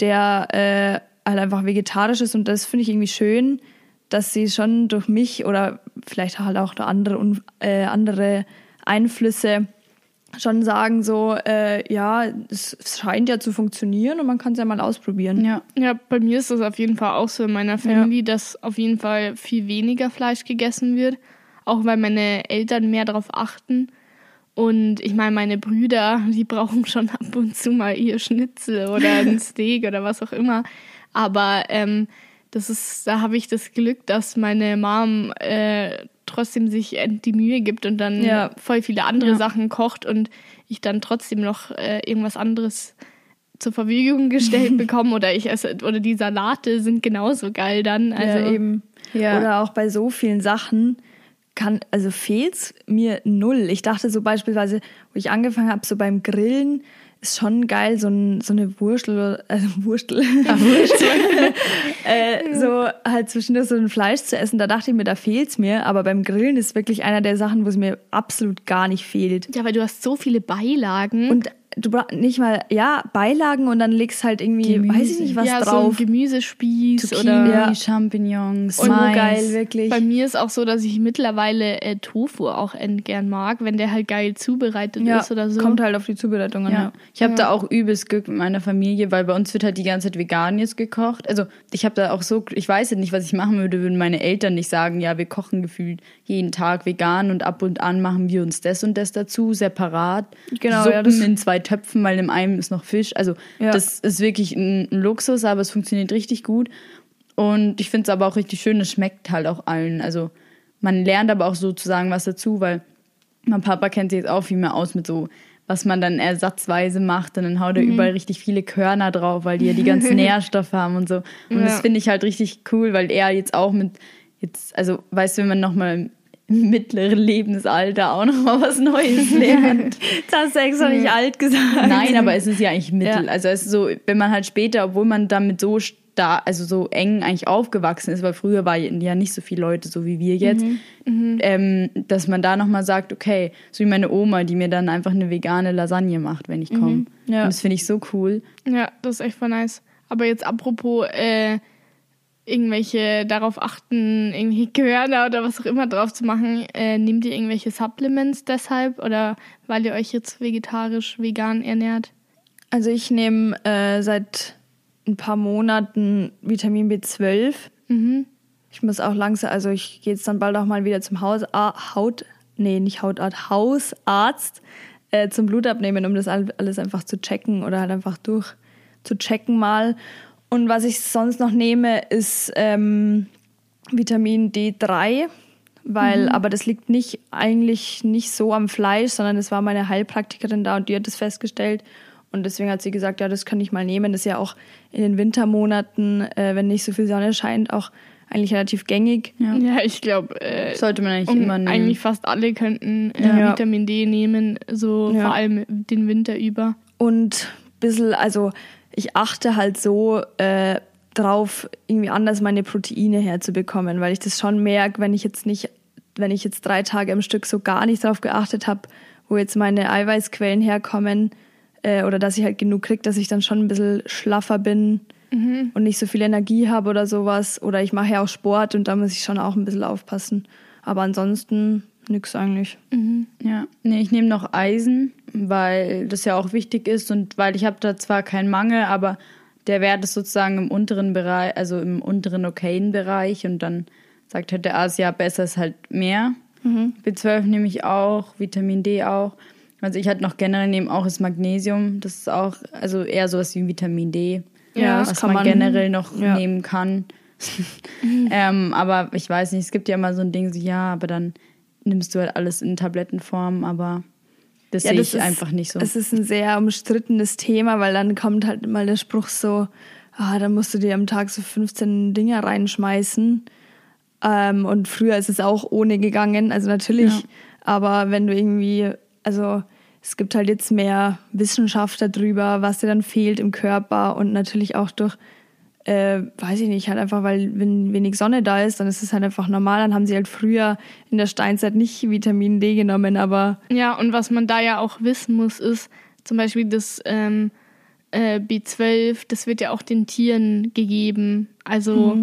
der äh, halt einfach vegetarisch ist. Und das finde ich irgendwie schön, dass sie schon durch mich oder vielleicht halt auch durch andere, äh, andere Einflüsse schon sagen so, äh, ja, es, scheint ja zu funktionieren und man kann es ja mal ausprobieren. Ja. Ja, bei mir ist das auf jeden Fall auch so in meiner Family, dass auf jeden Fall viel weniger Fleisch gegessen wird. Auch weil meine Eltern mehr darauf achten. Und ich meine, meine Brüder, die brauchen schon ab und zu mal ihr Schnitzel oder ein Steak oder was auch immer. Aber ähm, das ist, da habe ich das Glück, dass meine Mom äh, trotzdem sich die Mühe gibt und dann Ja. voll viele andere Ja. Sachen kocht und ich dann trotzdem noch äh, irgendwas anderes zur Verfügung gestellt bekomme oder ich esse oder die Salate sind genauso geil dann. Also Also eben. Ja. Oder auch bei so vielen Sachen kann, also fehlt's mir null. Ich dachte so beispielsweise, wo ich angefangen habe, so beim Grillen, ist schon geil, so, ein, so eine Wurstel, also Wurstel, äh, so halt zwischendurch so ein Fleisch zu essen, da dachte ich mir, da fehlt's mir, aber beim Grillen ist wirklich einer der Sachen, wo es mir absolut gar nicht fehlt. ja, weil du hast so viele Beilagen. Und du brauchst nicht mal, ja, Beilagen und dann legst halt irgendwie, Gemüse. weiß ich nicht, was ja, so drauf. ein Gemüsespieß Zucchini, oder Ja. Champignons, und Mais. geil, wirklich. Bei mir ist auch so, dass ich mittlerweile äh, Tofu auch gern mag, wenn der halt geil zubereitet ja, ist oder so. kommt halt auf die Zubereitung an. Ja, ich habe da auch übelst Glück mit meiner Familie, weil bei uns wird halt die ganze Zeit vegan jetzt gekocht. Also ich habe da auch so, ich weiß ja nicht, was ich machen würde, würden meine Eltern nicht sagen, ja, wir kochen gefühlt jeden Tag vegan und ab und an machen wir uns das und das dazu, separat. Genau, Suppen ja, das- in zwei Töpfen, weil im einen ist noch Fisch. Also Ja. das ist wirklich ein, ein Luxus, aber es funktioniert richtig gut. Und ich finde es aber auch richtig schön, es schmeckt halt auch allen. Also man lernt aber auch sozusagen was dazu, weil mein Papa kennt sich jetzt auch viel mehr aus mit so, was man dann ersatzweise macht. Und dann haut er Mhm. überall richtig viele Körner drauf, weil die ja die ganzen Nährstoffe haben und so. Und das Ja. finde ich halt richtig cool, weil er jetzt auch mit, jetzt, also weißt du, wenn man nochmal mittleren Lebensalter auch nochmal was Neues lernt. Das hast du extra nicht alt gesagt. Nein, aber es ist ja eigentlich Mittel. Ja. Also es ist so, wenn man halt später, obwohl man damit so da, also so eng eigentlich aufgewachsen ist, weil früher waren ja nicht so viele Leute so wie wir jetzt, Mhm. Ähm, dass man da nochmal sagt, okay, so wie meine Oma, die mir dann einfach eine vegane Lasagne macht, wenn ich komme. Mhm. Ja. Und das finde ich so cool. Ja, das ist echt voll nice. Aber jetzt apropos äh, irgendwelche darauf achten, irgendwelche Körner oder was auch immer drauf zu machen, äh, nehmt ihr irgendwelche Supplements deshalb oder weil ihr euch jetzt vegetarisch, vegan ernährt? Also ich nehme äh, seit ein paar Monaten Vitamin B12. Mhm. Ich muss auch langsam, also ich gehe jetzt dann bald auch mal wieder zum Haus, ah, Haut, nee, nicht Hautarzt, Hausarzt äh, zum Blut abnehmen, um das all- alles einfach zu checken oder halt einfach durch zu checken mal. Und was ich sonst noch nehme, ist ähm, Vitamin D3, weil, aber das liegt nicht eigentlich nicht so am Fleisch, sondern es war meine Heilpraktikerin da und die hat das festgestellt. Und deswegen hat sie gesagt, ja, das kann ich mal nehmen. Das ist ja auch in den Wintermonaten, äh, wenn nicht so viel Sonne scheint, auch eigentlich relativ gängig. Ja. Ja, ich glaube, äh, Sollte man eigentlich um, immer nehmen. eigentlich fast alle könnten äh, Ja. Vitamin D nehmen, so Ja. vor allem den Winter über. Und ein bisschen, also ich achte halt so äh, drauf, irgendwie anders meine Proteine herzubekommen, weil ich das schon merke, wenn ich jetzt nicht, wenn ich jetzt drei Tage am Stück so gar nicht drauf geachtet habe, wo jetzt meine Eiweißquellen herkommen, äh, oder dass ich halt genug kriege, dass ich dann schon ein bisschen schlaffer bin und nicht so viel Energie habe oder sowas. Oder ich mache ja auch Sport und da muss ich schon auch ein bisschen aufpassen. Aber ansonsten nix eigentlich. Ja, nee, ich nehme noch Eisen, weil das ja auch wichtig ist und weil ich habe da zwar keinen Mangel, aber der Wert ist sozusagen im unteren Bereich, also im unteren okayen Bereich und dann sagt halt der Arzt, ja, besser ist halt mehr. B12 nehme ich auch, Vitamin D auch. Also ich halt noch generell nehme auch das Magnesium, das ist auch, also eher sowas wie Vitamin D, Ja, das was kann man, man- generell noch ja. nehmen kann. ähm, aber ich weiß nicht, es gibt ja immer so ein Ding, so ja, aber dann nimmst du halt alles in Tablettenform, aber das sehe ich ist, einfach nicht so. Es ist ein sehr umstrittenes Thema, weil dann kommt halt mal der Spruch so, ah, dann musst du dir am Tag so 15 Dinger reinschmeißen. Ähm, und früher ist es auch ohne gegangen, also natürlich. Ja. Aber wenn du irgendwie, also es gibt halt jetzt mehr Wissenschaft darüber, was dir dann fehlt im Körper und natürlich auch durch, äh, weiß ich nicht, halt einfach, weil wenn wenig Sonne da ist, dann ist es halt einfach normal. Dann haben sie halt früher in der Steinzeit nicht Vitamin D genommen, aber Ja, und was man da ja auch wissen muss, ist zum Beispiel das ähm, äh, B12, das wird ja auch den Tieren gegeben. Also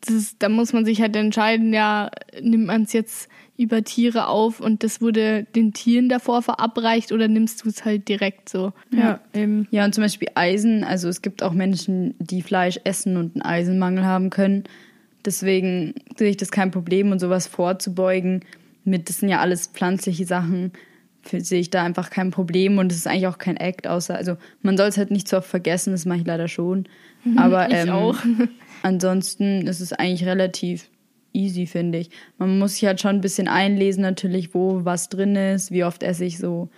das ist, da muss man sich halt entscheiden, ja, nimmt man es jetzt über Tiere auf und das wurde den Tieren davor verabreicht oder nimmst du es halt direkt so? ja, eben. Ja, und zum Beispiel Eisen, also es gibt auch Menschen, die Fleisch essen und einen Eisenmangel haben können. Deswegen sehe ich das kein Problem und sowas vorzubeugen. Mit, das sind ja alles pflanzliche Sachen, für- sehe ich da einfach kein Problem und es ist eigentlich auch kein Act, außer, also man soll es halt nicht so oft vergessen, das mache ich leider schon. Aber Ich ähm, auch. ansonsten ist es eigentlich relativ easy, finde ich. Man muss sich halt schon ein bisschen einlesen, natürlich, wo was drin ist, wie oft esse ich so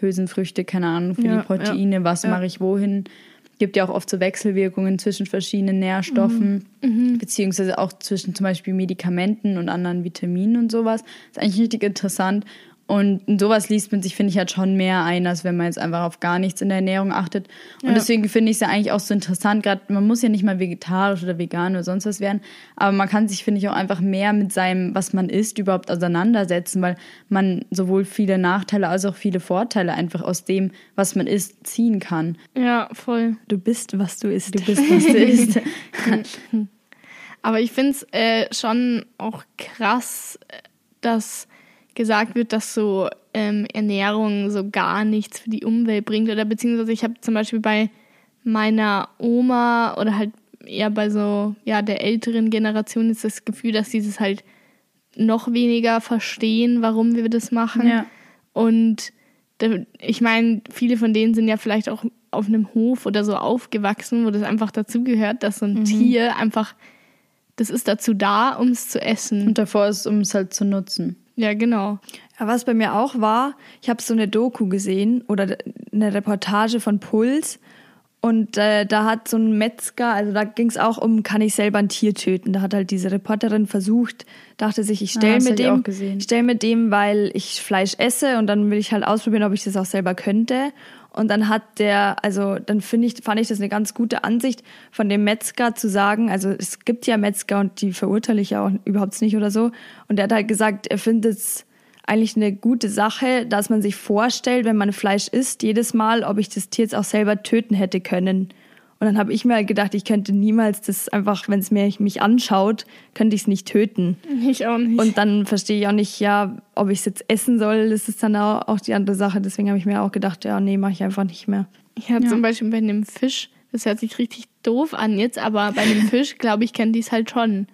Hülsenfrüchte, keine Ahnung, für Ja, die Proteine, was ja. mache ich wohin. Gibt ja auch oft so Wechselwirkungen zwischen verschiedenen Nährstoffen, beziehungsweise auch zwischen zum Beispiel Medikamenten und anderen Vitaminen und sowas. ist eigentlich richtig interessant. Und sowas liest man sich, finde ich, halt schon mehr ein, als wenn man jetzt einfach auf gar nichts in der Ernährung achtet. Und Ja. deswegen finde ich es ja eigentlich auch so interessant, gerade man muss ja nicht mal vegetarisch oder vegan oder sonst was werden, aber man kann sich, finde ich, auch einfach mehr mit seinem, was man isst, überhaupt auseinandersetzen, weil man sowohl viele Nachteile als auch viele Vorteile einfach aus dem, was man isst, ziehen kann. Ja, voll. Du bist, was du isst. Du bist, was du isst. Aber ich finde es äh, schon auch krass, äh, dass gesagt wird, dass so ähm, Ernährung so gar nichts für die Umwelt bringt. Oder beziehungsweise ich habe zum Beispiel bei meiner Oma oder halt eher bei so ja der älteren Generation ist das Gefühl, dass sie das halt noch weniger verstehen, warum wir das machen. Ja. Und ich meine, viele von denen sind ja vielleicht auch auf einem Hof oder so aufgewachsen, wo das einfach dazugehört, dass so ein Tier einfach, das ist dazu da, um es zu essen. Und davor ist es, um es halt zu nutzen. Ja, genau. Ja, was bei mir auch war, ich habe so eine Doku gesehen oder eine Reportage von Puls und äh, da hat so ein Metzger, also da ging es auch um, kann ich selber ein Tier töten? Da hat halt diese Reporterin versucht, dachte sich, ich Ah, stelle das mit dem, ich stell mit dem, weil ich Fleisch esse und dann will ich halt ausprobieren, ob ich das auch selber könnte. Und dann hat der, also dann finde ich, fand ich das eine ganz gute Ansicht von dem Metzger zu sagen, also es gibt ja Metzger und die verurteile ich ja auch überhaupt nicht oder so. Und der hat halt gesagt, er findet es eigentlich eine gute Sache, dass man sich vorstellt, wenn man Fleisch isst, jedes Mal, ob ich das Tier jetzt auch selber töten hätte können. Und dann habe ich mir halt gedacht, ich könnte niemals das einfach, wenn es mir mich anschaut, könnte ich es nicht töten. Ich auch nicht. Und dann verstehe ich auch nicht, ja, ob ich es jetzt essen soll, das ist dann auch, die andere Sache. Deswegen habe ich mir auch gedacht, ja, nee, mache ich einfach nicht mehr. ich hatte zum Beispiel bei einem Fisch, das hört sich richtig doof an jetzt, aber bei einem Fisch, glaube ich, kennen die es halt schon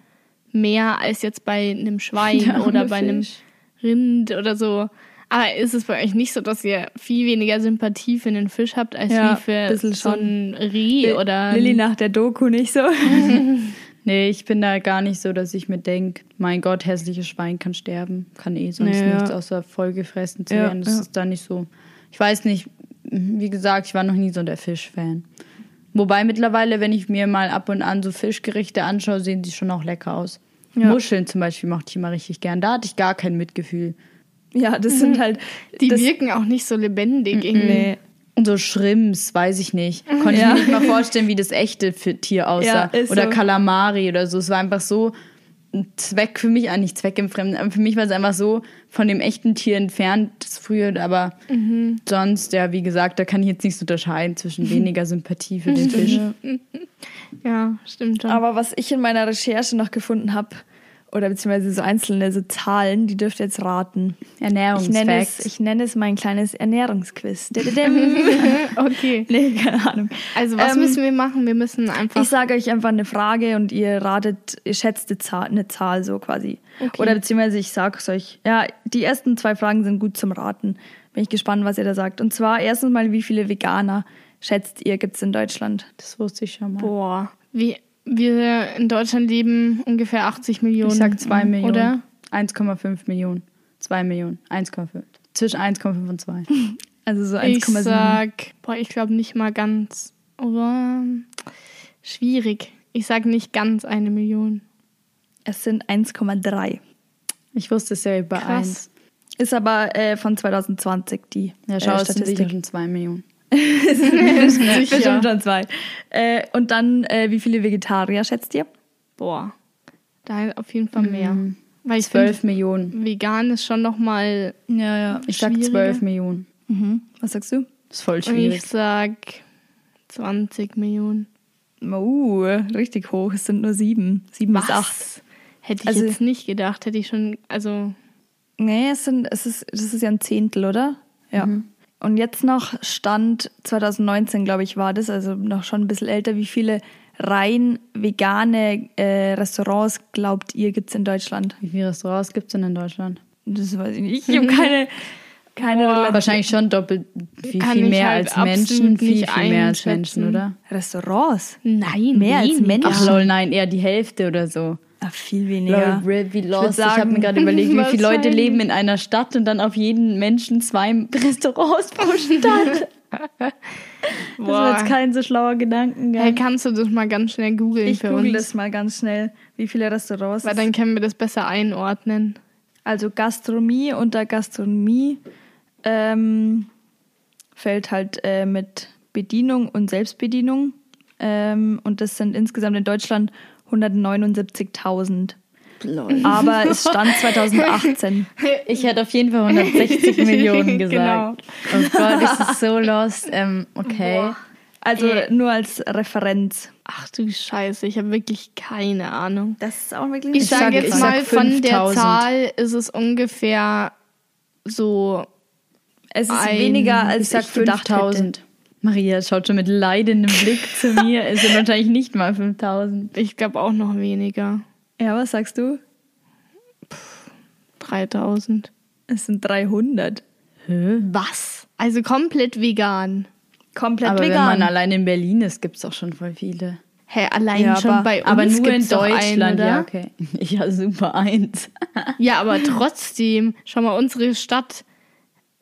mehr als jetzt bei einem Schwein Der oder bei einem Fisch. Rind oder so. Aber ist es bei euch nicht so, dass ihr viel weniger Sympathie für einen Fisch habt, als Ja, wie für so schon. ein Reh oder Lilly nach der Doku nicht so. Nee, ich bin da gar nicht so, dass ich mir denke, mein Gott, hässliches Schwein kann sterben, kann eh sonst Ja, ja. nichts außer vollgefressen zu Ja, werden. Das ja. ist da nicht so. Ich weiß nicht, wie gesagt, ich war noch nie so der Fischfan. Wobei mittlerweile, wenn ich mir mal ab und an so Fischgerichte anschaue, sehen die schon auch lecker aus. Ja. Muscheln zum Beispiel mochte ich immer richtig gern. Da hatte ich gar kein Mitgefühl. Ja, das sind halt. die das, wirken auch nicht so lebendig irgendwie. Nee. Und so Shrimps, weiß ich nicht. Konnte Ja. ich mir nicht mal vorstellen, wie das echte Tier aussah. Ja, ist oder so. Kalamari oder so. Es war einfach so ein Zweck für mich, eigentlich Zweck im Fremden. Aber für mich war es einfach so von dem echten Tier entfernt, das früher, aber Mhm. sonst, ja, wie gesagt, da kann ich jetzt nicht so unterscheiden zwischen weniger Sympathie für den Fisch. Ja, stimmt schon. Aber was ich in meiner Recherche noch gefunden habe, oder beziehungsweise so einzelne so Zahlen, die dürft ihr jetzt raten. Ich nenne, es, ich nenne es mein kleines Ernährungsquiz. Okay. nee, keine Ahnung. Also was Ähm, müssen wir machen? Wir müssen einfach. Ich sage euch einfach eine Frage und ihr ratet, ihr schätzt die Zahl, eine Zahl so quasi. Okay. Oder beziehungsweise ich sage es euch. Ja, die ersten zwei Fragen sind gut zum Raten. Bin ich gespannt, was ihr da sagt. Und zwar erstens mal, wie viele Veganer schätzt ihr gibt es in Deutschland? Das wusste ich schon mal. Boah. Wie, wir in Deutschland leben ungefähr 80 Millionen. Ich sag 2 Millionen. Oder? 1,5 Millionen. 2 Millionen. 1,5. Zwischen 1,5 und 2. Also so Ich 1,7. sag, boah, ich glaube nicht mal ganz. Oder schwierig. Ich sag nicht ganz eine Million. Es sind 1,3. Ich wusste es ja über Krass. 1. Ist aber äh, von 2020 die Ja, äh, schau, es sind sicher Statistik. schon 2 Millionen. Bestimmt schon zwei. Äh, und dann, äh, wie viele Vegetarier schätzt ihr? Boah. Da auf jeden Fall mehr. Mhm. Weil ich 12 finde, Millionen. vegan ist schon nochmal. Ja, ja. Ich sag schwieriger. 12 Millionen. Mhm. Was sagst du? Das ist voll Und schwierig. ich sag 20 Millionen. Oh, richtig hoch. Es sind nur sieben. Sieben bis acht. Hätte ich Also- jetzt nicht gedacht. Hätte ich schon, also Nee, es sind, es ist, das ist ja ein Zehntel, oder? Ja. Und jetzt noch Stand 2019, glaube ich, war das, also noch schon ein bisschen älter. Wie viele rein vegane äh, Restaurants glaubt ihr gibt es in Deutschland? Wie viele Restaurants gibt es denn in Deutschland? Das weiß ich nicht. Ich habe keine, keine. Relation. Wahrscheinlich schon doppelt viel, viel mehr halt als Menschen. Viel, viel mehr als Menschen, oder? Restaurants? nein. Mehr als wenig. Menschen? Ach lol, nein, eher die Hälfte oder so. Ah, viel weniger. Lol, wie lost. Ich, würd habe mir sagen, gerade überlegt, wie viele Leute leben in einer Stadt und dann auf jeden Menschen zwei Restaurants pro Stadt. das war jetzt kein so schlauer Gedankengang. Hey, kannst du das mal ganz schnell googeln Ich für google uns? das mal ganz schnell, wie viele Restaurants. Weil dann können wir das besser einordnen. Also Gastronomie unter Gastronomie ähm, fällt halt äh, mit Bedienung und Selbstbedienung. Ähm, und das sind insgesamt in Deutschland 179.000. Aber es stand 2018. Ich hätte auf jeden Fall 160 Millionen gesagt. Genau. Oh Gott, ist das so lost. Ähm, okay. Also Äh. nur als Referenz. Ach du Scheiße, ich habe wirklich keine Ahnung. Das ist auch wirklich Ich, Ich sage sag- jetzt mal, von der 5000. Zahl ist es ungefähr so. Es ist ein- weniger als Ich sag ich gedacht hätte. 5000. Maria schaut schon mit leidendem Blick zu mir. Es sind wahrscheinlich nicht mal 5000. Ich glaube auch noch weniger. Ja, was sagst du? 3000. Es sind 300. Was? Also komplett vegan. Komplett Aber vegan. wenn man allein in Berlin ist, gibt es auch schon voll viele. Hä, allein Ja, schon aber- bei uns Aber nur in doch einen, Deutschland, oder? ja, okay. Ja, super eins. Ja, aber trotzdem, schau mal, unsere Stadt,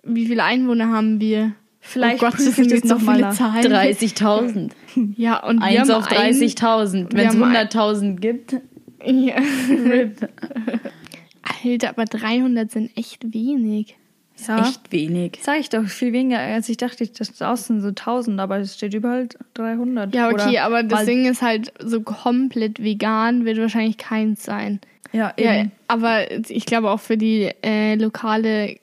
wie viele Einwohner haben wir? Vielleicht oh Gott, prüfe ich sind das jetzt so noch mal viele nach. Zahlen. 30.000. Ja, und wir Eins haben auf ein- 30.000. wir Wenn es haben ein- 100.000 gibt, Ja. RIP. Alter, aber 300 sind echt wenig. ja. Echt wenig. Sag ich doch, viel weniger, als ich dachte, das draußen so 1000, aber es steht überall 300. Ja, okay, Oder aber das Ding ist halt so komplett vegan wird wahrscheinlich keins sein. Ja, Ja, eben. aber ich glaube auch für die äh, lokale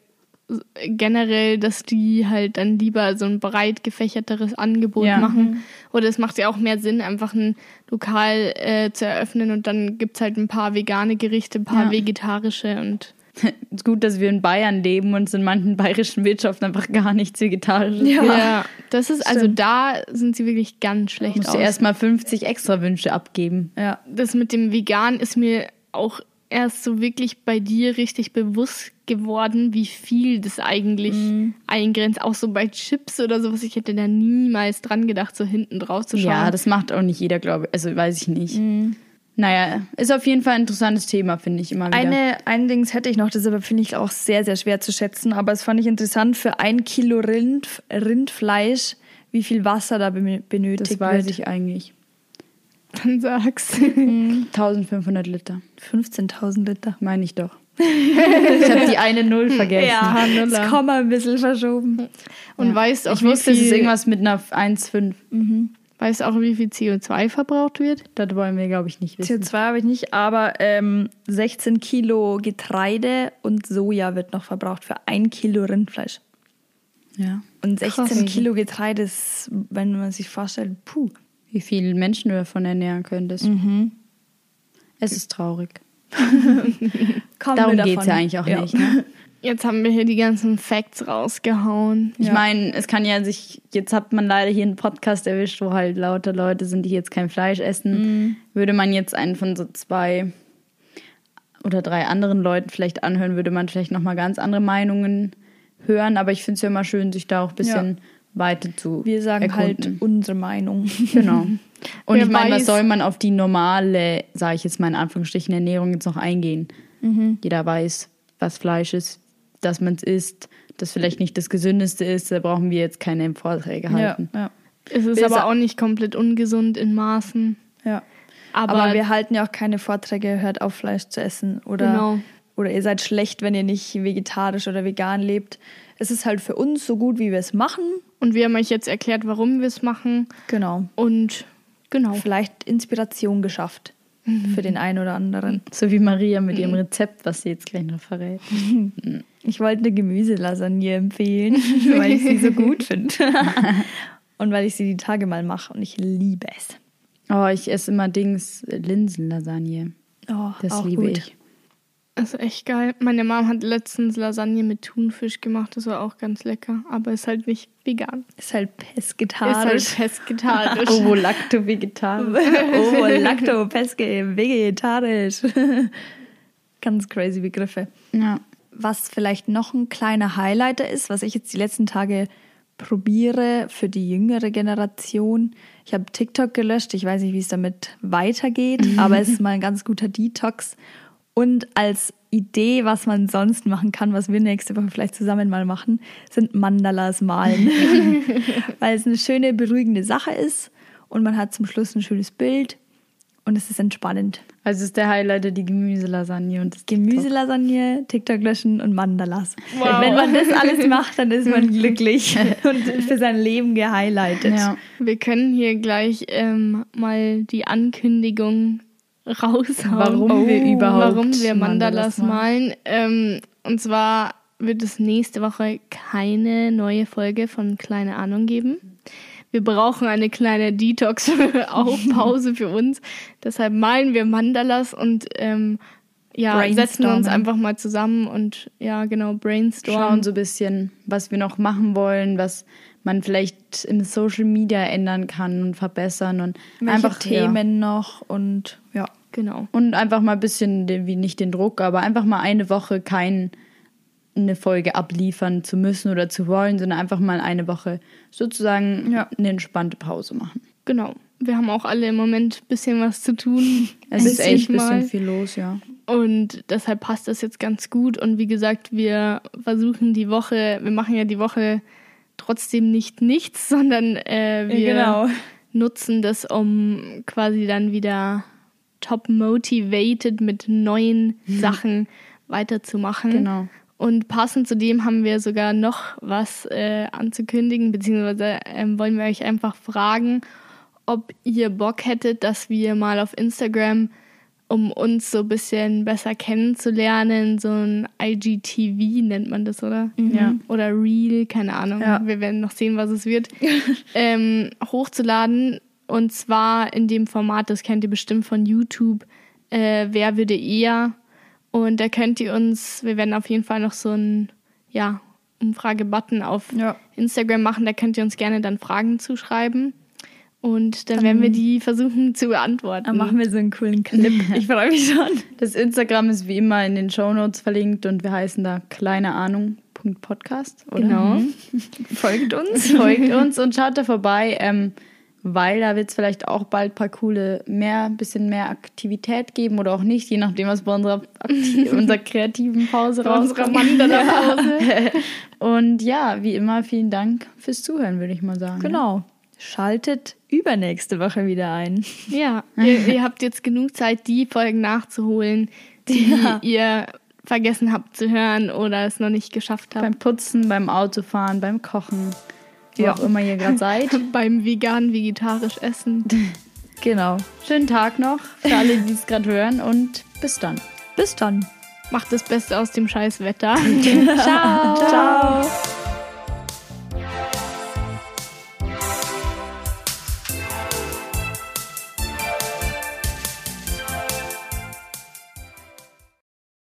generell, dass die halt dann lieber so ein breit gefächerteres Angebot Ja. machen. Oder es macht ja auch mehr Sinn, einfach ein Lokal äh, zu eröffnen und dann gibt's halt ein paar vegane Gerichte, ein paar Ja. vegetarische und ist gut, dass wir in Bayern leben und es in manchen bayerischen Wirtschaften einfach gar nichts vegetarisch ist. Ja. ja, das ist also Stimmt. da sind sie wirklich ganz schlecht Musst aus. du erstmal 50 extra Wünsche abgeben. ja. das mit dem Vegan ist mir auch erst so wirklich bei dir richtig bewusst geworden, wie viel das eigentlich Mhm. eingrenzt. Auch so bei Chips oder sowas. Ich hätte da niemals dran gedacht, so hinten drauf zu schauen. Ja, das macht auch nicht jeder, glaube ich. Also weiß ich nicht. Naja, ist auf jeden Fall ein interessantes Thema, finde ich immer wieder. Eine, ein Dings hätte ich noch, das aber finde ich auch sehr, sehr schwer zu schätzen, aber es fand ich interessant, für ein Kilo Rind, Rindfleisch, wie viel Wasser da be- benötigt das weiß wird. ich eigentlich. Dann sagst 1500 Liter, 15.000 Liter. meine ich doch. ich habe die eine Null vergessen. das Komma ein bisschen verschoben. Und weißt auch, ich wusste, wie es ist viel, irgendwas mit einer 1,5. weißt auch, wie viel CO2 verbraucht wird? Das wollen wir, glaube ich, nicht wissen. CO2 habe ich nicht, aber ähm, 16 Kilo Getreide und Soja wird noch verbraucht für ein Kilo Rindfleisch. Ja. Und 16 Krass. Kilo Getreide ist, wenn man sich vorstellt, puh. Wie viele Menschen du davon ernähren könntest. Es ist traurig. Darum geht es ja eigentlich auch nicht. Ne? Jetzt haben wir hier die ganzen Facts rausgehauen. Ich Ja. meine, es kann ja sich, jetzt hat man leider hier einen Podcast erwischt, wo halt lauter Leute sind, die jetzt kein Fleisch essen. Würde man jetzt einen von so zwei oder drei anderen Leuten vielleicht anhören, würde man vielleicht nochmal ganz andere Meinungen hören. Aber ich finde es ja immer schön, sich da auch ein bisschen weiter zu Wir sagen erkunden. halt unsere Meinung. Genau. Und Wer ich meine, was soll man auf die normale, sage ich jetzt mal in Anführungsstrichen, Ernährung jetzt noch eingehen? Jeder weiß, was Fleisch ist, dass man es isst, das vielleicht nicht das Gesündeste ist. Da brauchen wir jetzt keine Vorträge Ja, halten. ja, Es ist Wir aber auch nicht komplett ungesund in Maßen. ja. Aber, Aber, wir halten ja auch keine Vorträge, hört auf Fleisch zu essen oder, Genau. oder ihr seid schlecht, wenn ihr nicht vegetarisch oder vegan lebt. Es ist halt für uns so gut, wie wir es machen. und wir haben euch jetzt erklärt, warum wir es machen. Genau. Und genau. Vielleicht Inspiration geschafft für den einen oder anderen. So wie Maria mit ihrem Rezept, was sie jetzt gleich noch verrät. Ich wollte eine Gemüselasagne empfehlen, weil ich sie so gut finde. Und weil ich sie die Tage mal mache und ich liebe es. Oh, ich esse immer Dings äh, Linsenlasagne. Oh, Das auch liebe gut. ich. Das ist echt geil. Meine Mom hat letztens Lasagne mit Thunfisch gemacht. Das war auch ganz lecker. Aber ist halt nicht vegan. Ist halt Ist pesketarisch. halt pesketarisch. Ovo lacto vegetarisch. oh, lacto, peske, vegetarisch. Ganz crazy Begriffe. Ja. Was vielleicht noch ein kleiner Highlighter ist, was ich jetzt die letzten Tage probiere für die jüngere Generation. Ich habe TikTok gelöscht, ich weiß nicht, wie es damit weitergeht, aber es ist mal ein ganz guter Detox. Und als Idee, was man sonst machen kann, was wir nächste Woche vielleicht zusammen mal machen, sind Mandalas malen. Weil es eine schöne, beruhigende Sache ist und man hat zum Schluss ein schönes Bild und es ist entspannend. Also ist der Highlighter die Gemüselasagne und das Gemüselasagne, TikTok löschen und Mandalas. Wow. Wenn man das alles macht, dann ist man glücklich und für sein Leben gehighlightet. Ja. Wir können hier gleich ähm, mal die Ankündigung raushauen. Warum wir überhaupt warum wir Mandalas Mandalas malen. Ähm, und zwar wird es nächste Woche keine neue Folge von Kleine Ahnung geben. Wir brauchen eine kleine Detox, auch Pause für uns. Deshalb malen wir Mandalas und ähm, ja, setzen uns einfach mal zusammen und ja, genau, brainstormen. Schauen so ein bisschen, was wir noch machen wollen, was man vielleicht im Social Media ändern kann und verbessern und Welche einfach Themen noch und ja. Genau. Und einfach mal ein bisschen, den, wie nicht den Druck, aber einfach mal eine Woche kein, eine Folge abliefern zu müssen oder zu wollen, sondern einfach mal eine Woche sozusagen Ja. eine entspannte Pause machen. Genau. Wir haben auch alle im Moment ein bisschen was zu tun. Es ist echt ein bisschen viel los, ja. Und deshalb passt das jetzt ganz gut. Und wie gesagt, wir versuchen die Woche, wir machen ja die Woche trotzdem nicht nichts, sondern äh, wir genau. nutzen das, um quasi dann wieder top motivated mit neuen Sachen weiterzumachen. Genau. Und passend zu dem haben wir sogar noch was äh, anzukündigen, beziehungsweise ähm, wollen wir euch einfach fragen, ob ihr Bock hättet, dass wir mal auf Instagram, um uns so ein bisschen besser kennenzulernen, so ein IGTV nennt man das, oder? Ja. Oder Reel, keine Ahnung. Ja. Wir werden noch sehen, was es wird. ähm, hochzuladen. Und zwar in dem Format, das kennt ihr bestimmt von YouTube, äh, Wer würde eher? Und da könnt ihr uns, wir werden auf jeden Fall noch so einen ja, Umfrage-Button auf Ja. Instagram machen, da könnt ihr uns gerne dann Fragen zuschreiben. Und dann werden wir die versuchen zu beantworten. Dann machen wir so einen coolen Clip. Ich freue mich schon. Das Instagram ist wie immer in den Shownotes verlinkt und wir heißen da kleine Ahnung.podcast. oder? Genau. Folgt uns. Folgt uns und schaut da vorbei, ähm, weil da wird es vielleicht auch bald ein paar coole, mehr, bisschen mehr Aktivität geben oder auch nicht, je nachdem, was bei unserer, unserer kreativen Pause rauskommt. Mandala-Pause. Und ja, wie immer, vielen Dank fürs Zuhören, würde ich mal sagen. Genau. Schaltet übernächste Woche wieder ein. Ja, ihr, ihr habt jetzt genug Zeit, die Folgen nachzuholen, die Ja. ihr vergessen habt zu hören oder es noch nicht geschafft habt. Beim Putzen, beim Autofahren, beim Kochen, wo Ja. auch immer ihr gerade seid. Beim vegan, vegetarisch Essen. Genau. Schönen Tag noch für alle, die es gerade hören und bis dann. Bis dann. Macht das Beste aus dem scheiß Wetter. Ciao. Ciao.